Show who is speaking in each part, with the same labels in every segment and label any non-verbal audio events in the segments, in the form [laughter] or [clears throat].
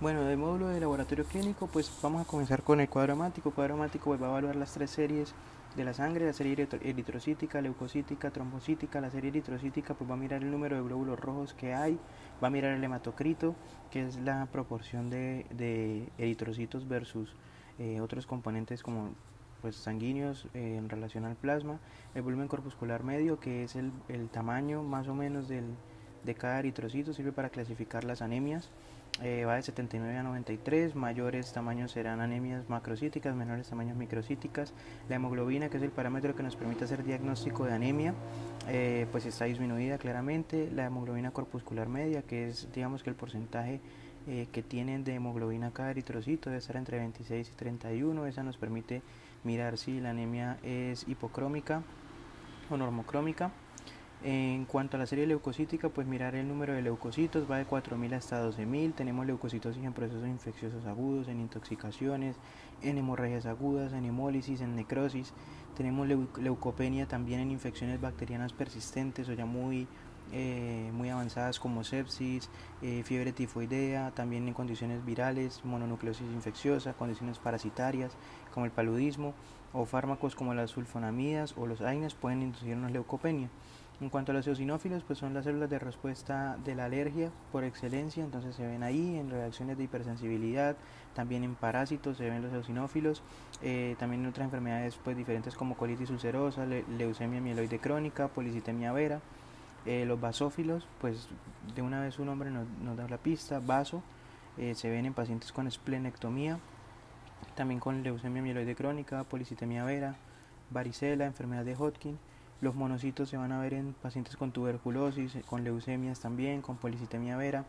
Speaker 1: Bueno, del módulo de laboratorio clínico, pues vamos a comenzar con el cuadro amático. El cuadro amático pues, va a evaluar las tres series de la sangre, la serie eritrocítica, leucocítica, trombocítica. La serie eritrocítica pues va a mirar el número de glóbulos rojos que hay, va a mirar el hematocrito, que es la proporción de, de eritrocitos versus eh, otros componentes como pues sanguíneos eh, en relación al plasma, el volumen corpuscular medio, que es el, el tamaño más o menos del, de cada eritrocito, sirve para clasificar las anemias. Eh, va de 79 a 93, mayores tamaños serán anemias macrocíticas, menores tamaños microcíticas. La hemoglobina, que es el parámetro que nos permite hacer diagnóstico de anemia, eh, pues está disminuida claramente. La hemoglobina corpuscular media, que es digamos que el porcentaje eh, que tienen de hemoglobina cada eritrocito debe estar entre 26 y 31, esa nos permite mirar si la anemia es hipocrómica o normocrómica. En cuanto a la serie leucocítica, pues mirar el número de leucocitos va de 4.000 hasta 12.000. Tenemos leucocitosis en procesos infecciosos agudos, en intoxicaciones, en hemorragias agudas, en hemólisis, en necrosis. Tenemos leucopenia también en infecciones bacterianas persistentes o ya muy, eh, muy avanzadas como sepsis, eh, fiebre tifoidea, también en condiciones virales, mononucleosis infecciosa, condiciones parasitarias como el paludismo o fármacos como las sulfonamidas o los AINES pueden inducir una leucopenia. En cuanto a los eosinófilos, pues son las células de respuesta de la alergia por excelencia, entonces se ven ahí en reacciones de hipersensibilidad, también en parásitos se ven los eosinófilos, eh, también en otras enfermedades pues diferentes como colitis ulcerosa, leucemia mieloide crónica, policitemia vera. Eh, los basófilos, pues de una vez su nombre nos, da la pista, vaso, eh, se ven en pacientes con esplenectomía, también con leucemia mieloide crónica, policitemia vera, varicela, enfermedad de Hodgkin. Los monocitos se van a ver en pacientes con tuberculosis, con leucemias también, con policitemia vera.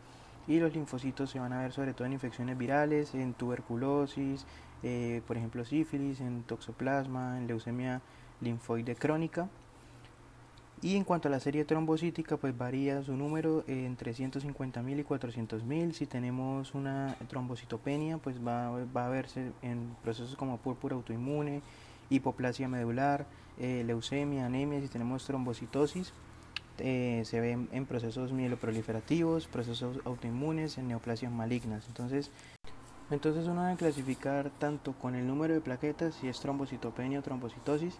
Speaker 1: Y los linfocitos se van a ver sobre todo en infecciones virales, en tuberculosis, eh, por ejemplo sífilis, en toxoplasma, en leucemia linfoide crónica. Y en cuanto a la serie trombocítica, pues varía su número entre 150.000 y 400.000. Si tenemos una trombocitopenia, pues va, va a verse en procesos como púrpura autoinmune, hipoplasia medular, eh, leucemia, anemia, si tenemos trombocitosis, eh, se ven en procesos mieloproliferativos, procesos autoinmunes, en neoplasias malignas. Entonces, entonces uno debe clasificar tanto con el número de plaquetas, si es trombocitopenia o trombocitosis,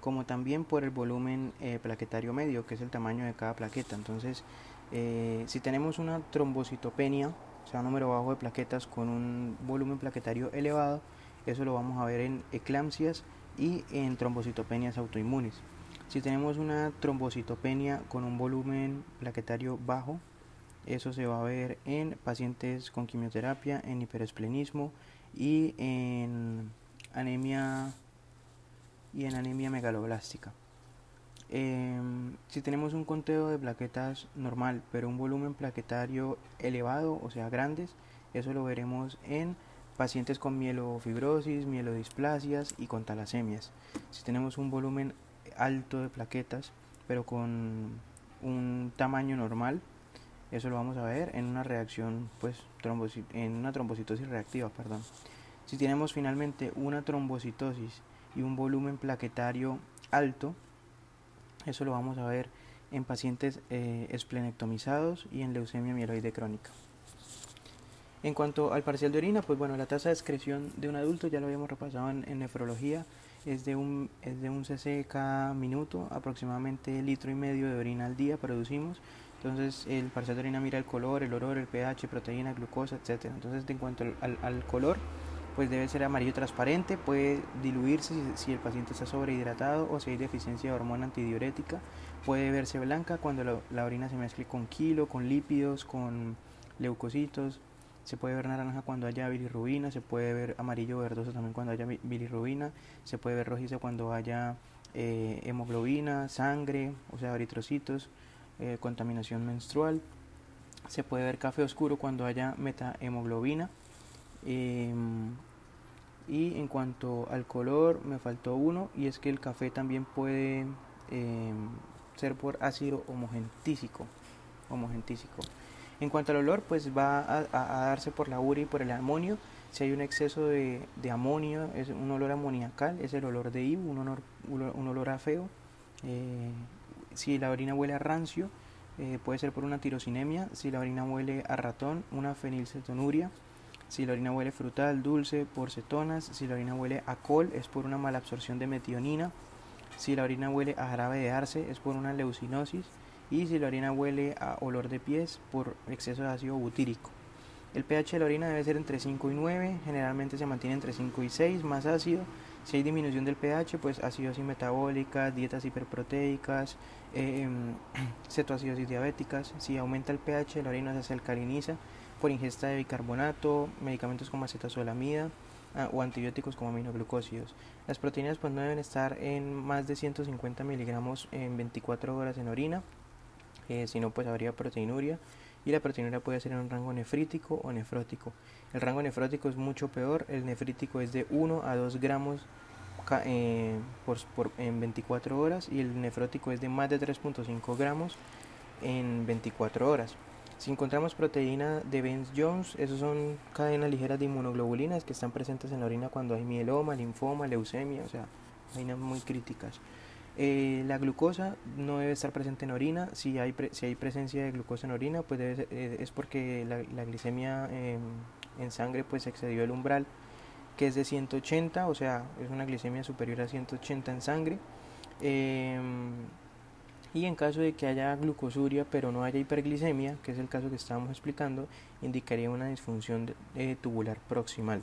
Speaker 1: como también por el volumen eh, plaquetario medio, que es el tamaño de cada plaqueta. Entonces, si tenemos una trombocitopenia, o sea, un número bajo de plaquetas con un volumen plaquetario elevado, eso lo vamos a ver en eclampsias y en trombocitopenias autoinmunes. Si tenemos una trombocitopenia con un volumen plaquetario bajo, eso se va a ver en pacientes con quimioterapia, en hiperesplenismo y en anemia y en anemia megaloblástica. Em, si tenemos un conteo de plaquetas normal, pero un volumen plaquetario elevado, o sea, grandes, eso lo veremos en pacientes con mielofibrosis, mielodisplasias y con talasemias. Si tenemos un volumen alto de plaquetas, pero con un tamaño normal, eso lo vamos a ver en una reacción, pues, en una trombocitosis reactiva, perdón. Si tenemos finalmente una trombocitosis y un volumen plaquetario alto, eso lo vamos a ver en pacientes eh, esplenectomizados y en leucemia mieloide crónica. En cuanto al parcial de orina, pues bueno, la tasa de excreción de un adulto, ya lo habíamos repasado en, nefrología, es de, un, es de un cc cada minuto, aproximadamente litro y medio de orina al día producimos. Entonces el parcial de orina mira el color, el olor, el pH, proteína, glucosa, etc. Entonces en cuanto al, color, pues debe ser amarillo transparente, puede diluirse si, el paciente está sobrehidratado o si hay deficiencia de hormona antidiurética. Puede verse blanca cuando la orina se mezcle con kilo, con lípidos, con leucocitos, se puede ver naranja cuando haya bilirrubina, se puede ver amarillo verdoso también cuando haya bilirrubina, se puede ver rojizo cuando haya eh, hemoglobina, sangre, o sea, eritrocitos, eh, contaminación menstrual. Se puede ver café oscuro cuando haya metahemoglobina. Em, y en cuanto al color, me faltó uno, y es que el café también puede em, ser por ácido homogentísico. homogentísico. En cuanto al olor, pues va a, darse por la urea y por el amonio. Si hay un exceso de, amonio, es un olor amoniacal, es el olor de Ibu, un olor, un a feo. Eh, si la orina huele a rancio, eh, puede ser por una tirosinemia. Si la orina huele a ratón, una fenilcetonuria. Si la orina huele frutal, dulce, por cetonas. Si la orina huele a col, es por una mala absorción de metionina. Si la orina huele a jarabe de arce, es por una leucinosis. Y si la orina huele a olor de pies, por exceso de ácido butírico. El pH de la orina debe ser entre 5 y 9, generalmente se mantiene entre 5 y 6, más ácido. Si hay disminución del pH, pues acidosis metabólica, dietas hiperproteicas, eh, [clears throat] cetoacidosis diabéticas. Si aumenta el pH, la orina se alcaliniza por ingesta de bicarbonato, medicamentos como acetazolamida ah, o antibióticos como aminoglucósidos. Las proteínas pues no deben estar en más de 150 miligramos en 24 horas en orina, eh, si no pues habría proteinuria y la proteinuria puede ser en un rango nefrítico o nefrótico. El rango nefrótico es mucho peor, el nefrítico es de 1 a 2 gramos eh, en 24 horas y el nefrótico es de más de 3.5 gramos en 24 horas. Si encontramos proteína de Benz-Jones, esos son cadenas ligeras de inmunoglobulinas que están presentes en la orina cuando hay mieloma, linfoma, leucemia, o sea, cadenas muy críticas. Eh, la glucosa no debe estar presente en orina. Si hay, si hay presencia de glucosa en orina, pues eh, es porque la, glicemia em, en sangre pues excedió el umbral que es de 180, o sea, es una glicemia superior a 180 en sangre. Em, y en caso de que haya glucosuria pero no haya hiperglicemia, que es el caso que estábamos explicando, indicaría una disfunción tubular proximal.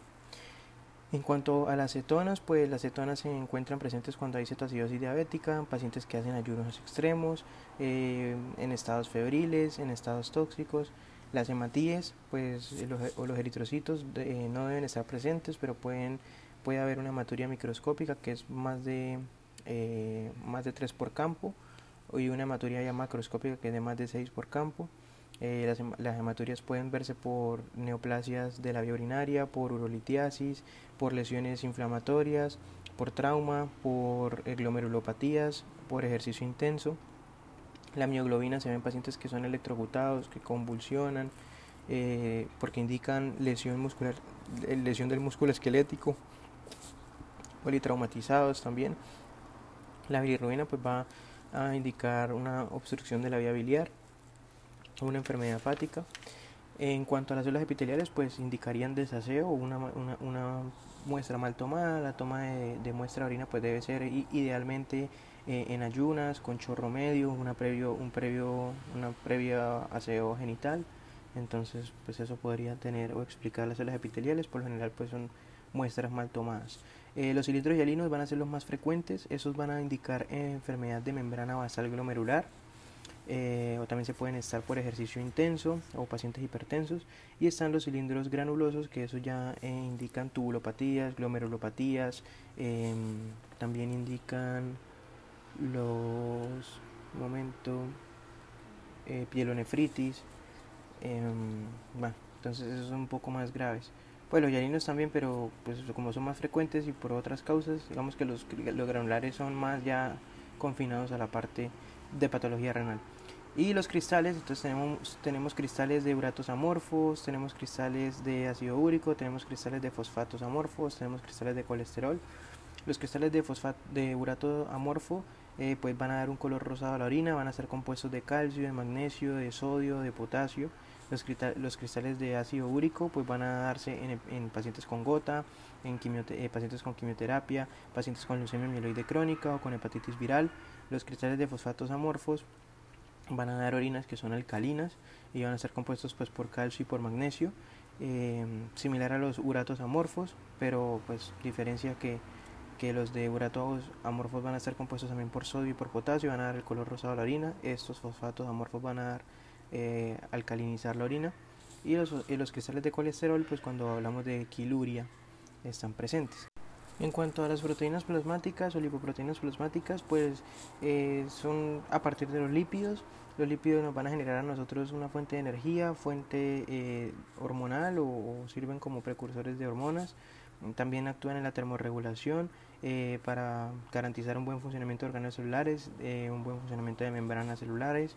Speaker 1: En cuanto a las cetonas, pues las cetonas se encuentran presentes cuando hay cetoacidosis diabética, en pacientes que hacen ayunos extremos, eh, en estados febriles, en estados tóxicos. Las hematíes, pues los, o los eritrocitos eh, no deben estar presentes, pero pueden puede haber una hematuria microscópica que es más de eh, más de 3 por campo y una hematuria ya macroscópica que es de más de 6 por campo. Eh, las, las, pueden verse por neoplasias de la vía urinaria, por urolitiasis, por lesiones inflamatorias, por trauma, por glomerulopatías, por ejercicio intenso. La mioglobina se ve en pacientes que son electrocutados, que convulsionan, eh, porque indican lesión muscular, eh, lesión del músculo esquelético, politraumatizados también. La bilirrubina pues va a indicar una obstrucción de la vía biliar una enfermedad hepática. En cuanto a las células epiteliales, pues indicarían desaseo una, una, muestra mal tomada. La toma de, muestra de orina pues debe ser idealmente eh, en ayunas, con chorro medio, una previo, un previo, una previa aseo genital. Entonces, pues eso podría tener o explicar las células epiteliales. Por lo general, pues son muestras mal tomadas. Eh, los cilindros hialinos van a ser los más frecuentes. Esos van a indicar enfermedad de membrana basal glomerular eh, o también se pueden estar por ejercicio intenso o pacientes hipertensos y están los cilindros granulosos que eso ya eh, indican tubulopatías, glomerulopatías, em, también indican los momento eh, pielonefritis, em, bueno, entonces esos son un poco más graves. Pues los yarinos también, pero pues como son más frecuentes y por otras causas, digamos que los, los granulares son más ya confinados a la parte de patología renal. Y los cristales, entonces tenemos, tenemos cristales de uratos amorfos, tenemos cristales de ácido úrico, tenemos cristales de fosfatos amorfos, tenemos cristales de colesterol. Los cristales de fosfato de urato amorfo eh, pues van a dar un color rosado a la orina, van a ser compuestos de calcio, de magnesio, de sodio, de potasio. Los, los cristales de ácido úrico pues van a darse en, en pacientes con gota, en eh, pacientes con quimioterapia, pacientes con leucemia mieloide crónica o con hepatitis viral. Los cristales de fosfatos amorfos van a dar orinas que son alcalinas y van a ser compuestos pues por calcio y por magnesio eh, similar a los uratos amorfos pero pues diferencia que, que los de uratos amorfos van a estar compuestos también por sodio y por potasio van a dar el color rosado a la orina estos fosfatos amorfos van a dar eh, alcalinizar la orina y los, los cristales de colesterol pues cuando hablamos de quiluria están presentes en cuanto a las proteínas plasmáticas o lipoproteínas plasmáticas, pues eh, son a partir de los lípidos. Los lípidos nos van a generar a nosotros una fuente de energía, fuente eh, hormonal o, sirven como precursores de hormonas. También actúan en la termorregulación eh, para garantizar un buen funcionamiento de órganos celulares, un buen funcionamiento de membranas celulares.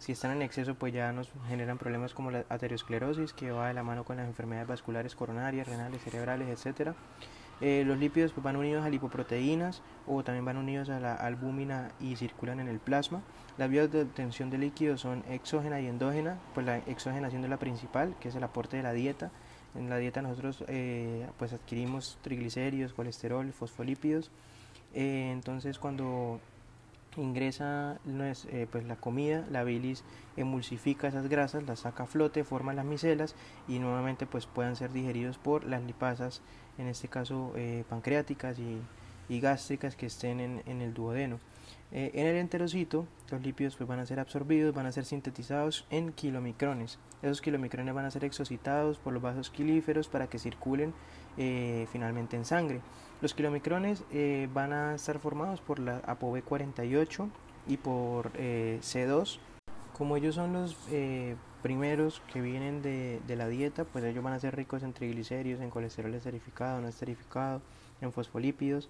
Speaker 1: Si están en exceso, pues ya nos generan problemas como la aterosclerosis, que va de la mano con las enfermedades vasculares coronarias, renales, cerebrales, etcétera. Eh, los lípidos pues, van unidos a lipoproteínas o también van unidos a la albúmina y circulan en el plasma. Las vías de obtención de líquidos son exógena y endógena, pues la exógena siendo la principal, que es el aporte de la dieta, En la dieta nosotros eh, pues adquirimos triglicéridos, colesterol, fosfolípidos. Eh, entonces cuando ingresa eh, pues la comida, la bilis emulsifica esas grasas, las saca a flote, forma las micelas y nuevamente pues puedan ser digeridos por las lipasas, en este caso pancreáticas y, gástricas que estén en el duodeno. Eh, en el enterocito, los lípidos pues, van a ser absorbidos, van a ser sintetizados en kilomicrones. Esos kilomicrones van a ser exocitados por los vasos quilíferos para que circulen eh, finalmente en sangre. Los kilomicrones eh, van a estar formados por la ApoB48 y por C2. Como ellos son los primeros que vienen de, de, la dieta, pues ellos van a ser ricos en triglicéridos, en colesterol esterificado, no esterificado, en fosfolípidos.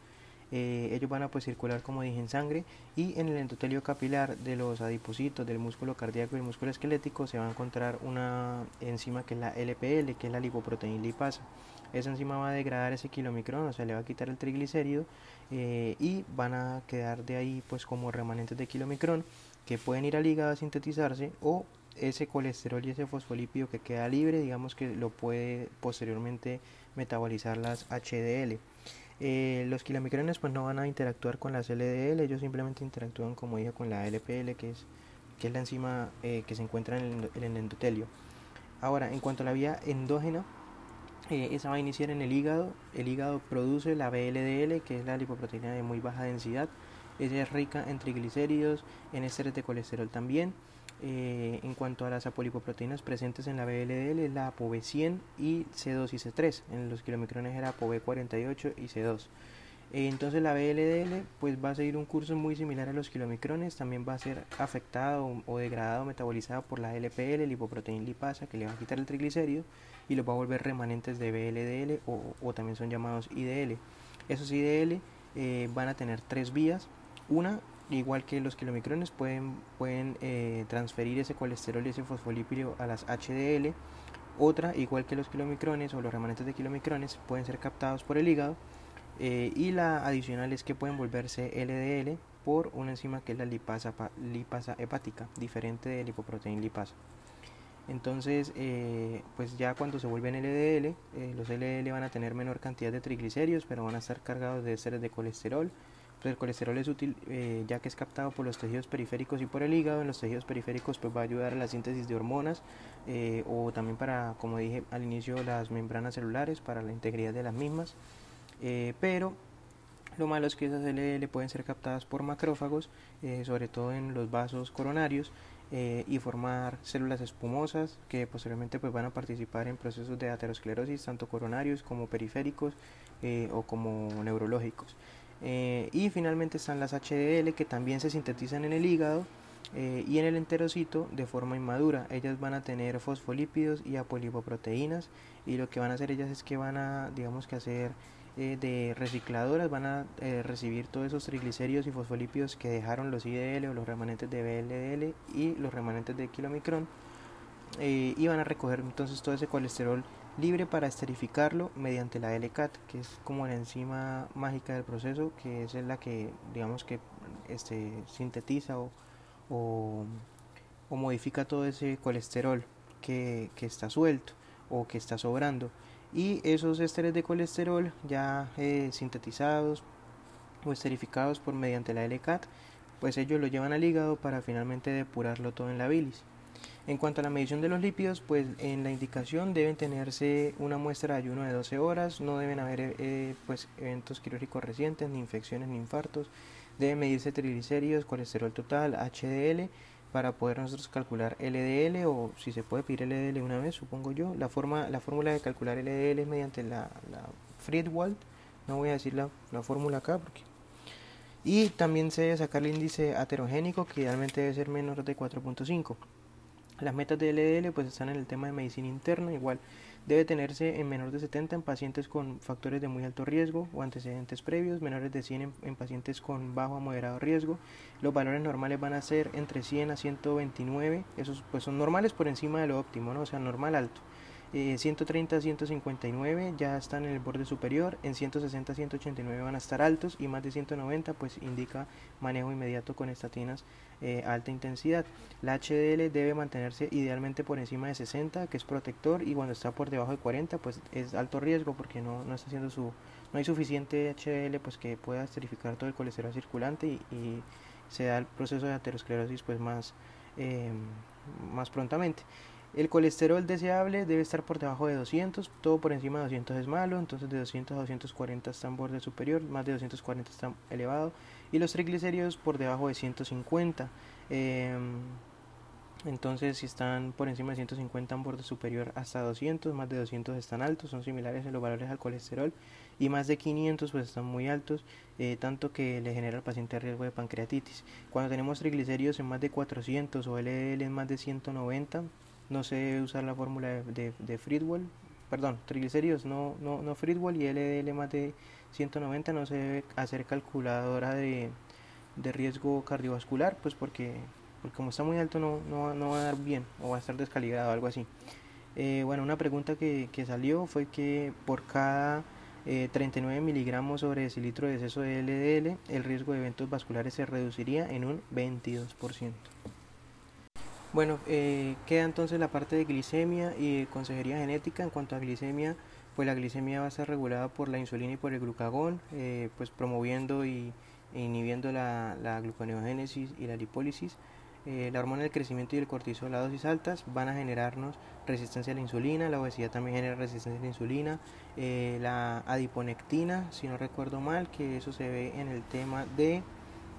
Speaker 1: Eh, ellos van a pues circular como dije en sangre y en el endotelio capilar de los adipocitos del músculo cardíaco y el músculo esquelético se va a encontrar una enzima que es la LPL que es la lipoproteína lipasa esa enzima va a degradar ese kilomicrón o sea le va a quitar el triglicérido eh, y van a quedar de ahí pues como remanentes de kilomicrón que pueden ir al hígado a sintetizarse o ese colesterol y ese fosfolípido que queda libre digamos que lo puede posteriormente metabolizar las HDL eh, los kilomicrones pues no van a interactuar con las LDL, ellos simplemente interactúan como dije con la LPL que es, que es la enzima eh, que se encuentra en el, endotelio. Ahora, en cuanto a la vía endógena, eh, esa va a iniciar en el hígado. El hígado produce la BLDL, que es la lipoproteína de muy baja densidad. Ella es rica en triglicéridos, en ésteres de colesterol también. Eh, en cuanto a las apolipoproteínas presentes en la BLDL, la ApoB100 y C2 y C3. En los kilomicrones era ApoB48 y C2. Eh, entonces la BLDL pues va a seguir un curso muy similar a los kilomicrones, también va a ser afectado o degradado, metabolizado por la LPL, lipoproteína lipasa, que le va a quitar el triglicérido y los va a volver remanentes de BLDL o, también son llamados IDL. Esos IDL eh, van a tener tres vías. Una igual que los kilomicrones, pueden, pueden eh, transferir ese colesterol y ese fosfolípido a las HDL. Otra, igual que los kilomicrones o los remanentes de kilomicrones, pueden ser captados por el hígado. Eh, y la adicional es que pueden volverse LDL por una enzima que es la lipasa, lipasa hepática, diferente de lipoproteína lipasa. Entonces, eh, pues ya cuando se vuelven LDL, los LDL van a tener menor cantidad de triglicéridos, pero van a estar cargados de seres de colesterol, pues el colesterol es útil eh, ya que es captado por los tejidos periféricos y por el hígado. En los tejidos periféricos pues va a ayudar a la síntesis de hormonas eh, o también para, como dije al inicio, las membranas celulares para la integridad de las mismas. Eh, pero lo malo es que esas LDL pueden ser captadas por macrófagos, sobre todo en los vasos coronarios, y formar células espumosas que posteriormente pues, van a participar en procesos de aterosclerosis, tanto coronarios como periféricos o como neurológicos. Eh, y finalmente están las HDL que también se sintetizan en el hígado eh, y en el enterocito de forma inmadura. Ellas van a tener fosfolípidos y apolipoproteínas y lo que van a hacer ellas es que van a, digamos que hacer eh, de recicladoras, van a recibir todos esos triglicéridos y fosfolípidos que dejaron los IDL o los remanentes de BLDL y los remanentes de kilomicrón y van a recoger entonces todo ese colesterol libre para esterificarlo mediante la LCAT, que es como la enzima mágica del proceso, que es la que digamos que este, sintetiza o, o, modifica todo ese colesterol que, que, está suelto o que está sobrando. Y esos ésteres de colesterol ya eh, sintetizados o esterificados por mediante la LCAT, pues ellos lo llevan al hígado para finalmente depurarlo todo en la bilis. En cuanto a la medición de los lípidos, pues en la indicación deben tenerse una muestra de ayuno de 12 horas, no deben haber eh, pues, eventos quirúrgicos recientes, ni infecciones, ni infartos. Deben medirse triglicéridos, colesterol total, HDL, para poder nosotros calcular LDL o si se puede pedir LDL una vez, supongo yo. La, forma, la fórmula de calcular LDL es mediante la, la Friedwald, no voy a decir la, la fórmula acá porque y también se debe sacar el índice aterogénico que idealmente debe ser menor de 4.5. Las metas de LDL pues están en el tema de medicina interna, igual debe tenerse en menor de 70 en pacientes con factores de muy alto riesgo o antecedentes previos, menores de 100 en, pacientes con bajo a moderado riesgo. Los valores normales van a ser entre 100 a 129, esos pues son normales por encima de lo óptimo, ¿no? o sea, normal alto. 130 a 159 ya están en el borde superior, en 160 a 189 van a estar altos y más de 190 pues indica manejo inmediato con estatinas eh, alta intensidad. La HDL debe mantenerse idealmente por encima de 60 que es protector y cuando está por debajo de 40 pues es alto riesgo porque no, no está haciendo su no hay suficiente HDL pues que pueda esterificar todo el colesterol circulante y, se da el proceso de aterosclerosis pues más, eh, más prontamente. El colesterol deseable debe estar por debajo de 200, todo por encima de 200 es malo, entonces de 200 a 240 está en borde superior, más de 240 está elevado, y los triglicéridos por debajo de 150. Em, entonces si están por encima de 150 en borde superior hasta 200, más de 200 están altos, son similares en los valores al colesterol y más de 500 pues están muy altos, eh, tanto que le genera al paciente riesgo de pancreatitis. Cuando tenemos triglicéridos en más de 400 o LDL en más de 190, no debe usar la fórmula de, de, perdón, triglicéridos no, no, no Friedwald y LDL más de 190 no se debe hacer calculadora de, de riesgo cardiovascular, pues porque, porque como está muy alto no, no, no, va a dar bien o va a estar descalibrado o algo así. Eh, bueno, una pregunta que, que, salió fue que por cada 39 eh, miligramos sobre decilitro de exceso de LDL, el riesgo de eventos vasculares se reduciría en un 22%. Bueno, eh, queda entonces la parte de glicemia y consejería genética. En cuanto a glicemia, pues la glicemia va a ser regulada por la insulina y por el glucagón, eh, pues promoviendo y e inhibiendo la, la, gluconeogénesis y la lipólisis. Eh, la hormona del crecimiento y el cortisol a dosis altas van a generarnos resistencia a la insulina, la obesidad también genera resistencia a la insulina, la adiponectina, si no recuerdo mal, que eso se ve en el tema de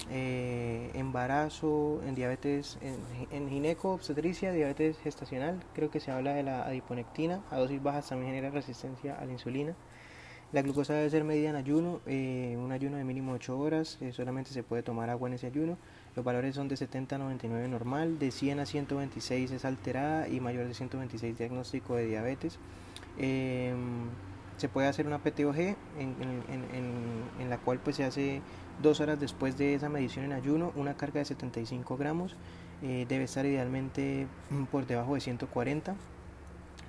Speaker 1: eh, embarazo, en diabetes, en, en gineco, obstetricia, diabetes gestacional, creo que se habla de la adiponectina, a dosis bajas también genera resistencia a la insulina. La glucosa debe ser medida en ayuno, eh, un ayuno de mínimo 8 horas, eh, solamente se puede tomar agua en ese ayuno. Los valores son de 70 a 99 normal, de 100 a 126 es alterada y mayor de 126 diagnóstico de diabetes. Em, se puede hacer una PTOG en, en, la cual pues se hace dos horas después de esa medición en ayuno, una carga de 75 gramos eh, debe estar idealmente mm, por debajo de 140.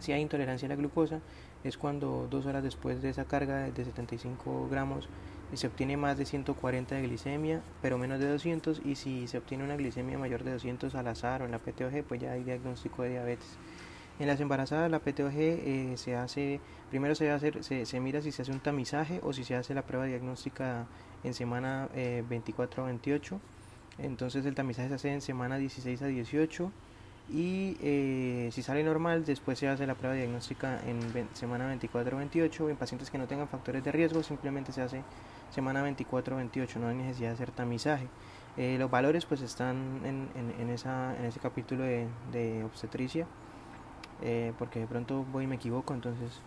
Speaker 1: Si hay intolerancia a la glucosa, es cuando dos horas después de esa carga de 75 gramos se obtiene más de 140 de glicemia, pero menos de 200, y si se obtiene una glicemia mayor de 200 al azar o en la PTOG, pues ya hay diagnóstico de diabetes. En las embarazadas la PTOG eh, se hace, primero se, hace, se, se, mira si se hace un tamizaje o si se hace la prueba diagnóstica en semana 24 a 28. Entonces el tamizaje se hace en semana 16 a 18 y eh, si sale normal después se hace la prueba diagnóstica en semana 24 a 28 en pacientes que no tengan factores de riesgo simplemente se hace semana 24 a 28 no hay necesidad de hacer tamizaje eh, los valores pues están en, en, ese capítulo de, obstetricia eh, porque de pronto voy y me equivoco entonces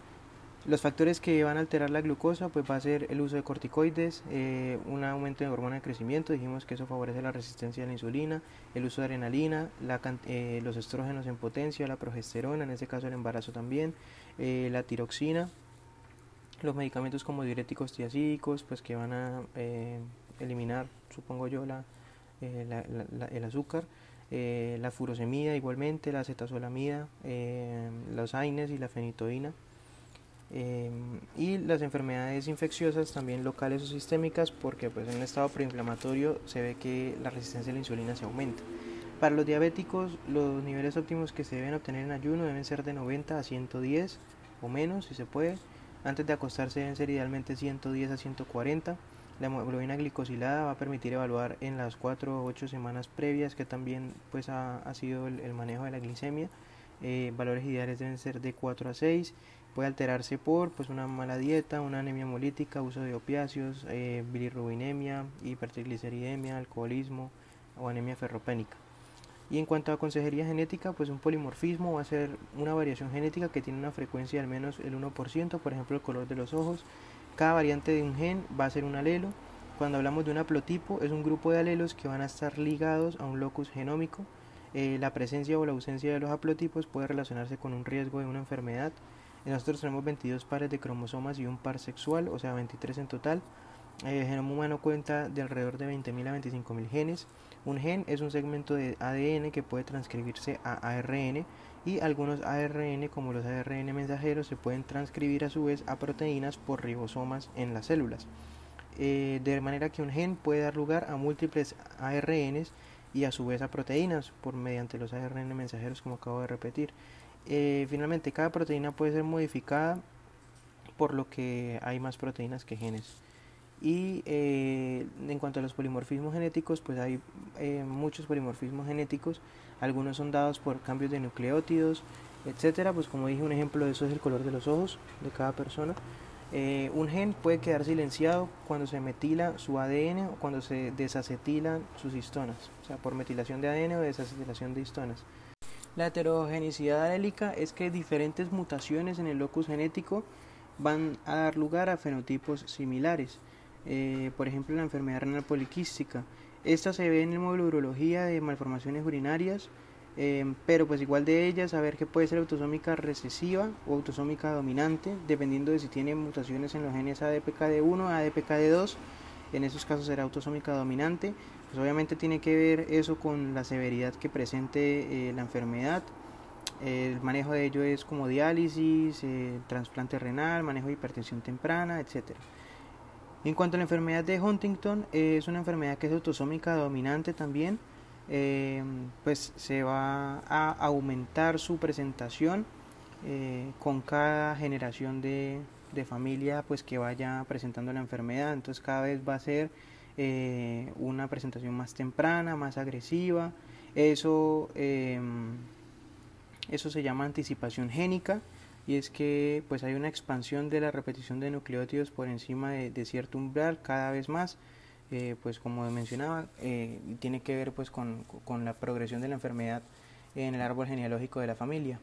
Speaker 1: los factores que van a alterar la glucosa pues va a ser el uso de corticoides, eh, un aumento de hormona de crecimiento, dijimos que eso favorece la resistencia a la insulina, el uso de adrenalina, la, eh, los estrógenos en potencia, la progesterona, en este caso el embarazo también, eh, la tiroxina, los medicamentos como diuréticos tiacídicos pues que van a eliminar, supongo yo, la, el azúcar. la furosemida igualmente, la acetazolamida, los AINES y la fenitoína. Em, y las enfermedades infecciosas también locales o sistémicas porque pues en un estado preinflamatorio se ve que la resistencia a la insulina se aumenta. Para los diabéticos los niveles óptimos que se deben obtener en ayuno deben ser de 90 a 110 o menos si se puede. Antes de acostarse deben ser idealmente 110 a 140. La hemoglobina glicosilada va a permitir evaluar en las 4 o 8 semanas previas que también pues ha, ha sido el, manejo de la glicemia. Eh, valores ideales deben ser de 4 a 6 Puede alterarse por pues, una mala dieta, una anemia hemolítica, uso de opiáceos, eh, bilirrubinemia, hipertrigliceridemia, alcoholismo o anemia ferropénica. Y en cuanto a consejería genética, pues un polimorfismo va a ser una variación genética que tiene una frecuencia de al menos el 1%, por ejemplo el color de los ojos. Cada variante de un gen va a ser un alelo. Cuando hablamos de un haplotipo, es un grupo de alelos que van a estar ligados a un locus genómico. Eh, la presencia o la ausencia de los haplotipos puede relacionarse con un riesgo de una enfermedad. Nosotros tenemos 22 pares de cromosomas y un par sexual, o sea 23 en total. El genoma humano cuenta de alrededor de 20.000 a 25.000 genes. Un gen es un segmento de ADN que puede transcribirse a ARN y algunos ARN como los ARN mensajeros se pueden transcribir a su vez a proteínas por ribosomas en las células. Eh, de manera que un gen puede dar lugar a múltiples ARNs y a su vez a proteínas por mediante los ARN mensajeros como acabo de repetir. Eh, finalmente, cada proteína puede ser modificada por lo que hay más proteínas que genes. Y eh, en cuanto a los polimorfismos genéticos, pues hay eh, muchos polimorfismos genéticos. Algunos son dados por cambios de nucleótidos, etcétera. Pues como dije, un ejemplo de eso es el color de los ojos de cada persona. Un gen puede quedar silenciado cuando se metila su ADN o cuando se desacetilan sus histonas, o sea, por metilación de ADN o desacetilación de histonas. La heterogenicidad alélica es que diferentes mutaciones en el locus genético van a dar lugar a fenotipos similares. Eh, por ejemplo, la enfermedad renal poliquística. Esta se ve en el módulo de urología de malformaciones urinarias, eh, pero pues igual de ella saber que puede ser autosómica recesiva o autosómica dominante, dependiendo de si tiene mutaciones en los genes ADPKD1 o ADPKD2. En esos casos será autosómica dominante. Pues obviamente tiene que ver eso con la severidad que presente eh, la enfermedad. El manejo de ello es como diálisis, trasplante renal, manejo de hipertensión temprana, etcétera. En cuanto a la enfermedad de Huntington, es una enfermedad que es autosómica dominante también, eh, pues se va a aumentar su presentación eh, con cada generación de, de, familia pues que vaya presentando la enfermedad, entonces cada vez va a ser una presentación más temprana, más agresiva, eso, eso se llama anticipación génica y es que pues hay una expansión de la repetición de nucleótidos por encima de, cierto umbral cada vez más. Eh, pues como mencionaba eh, tiene que ver pues con, con la progresión de la enfermedad en el árbol genealógico de la familia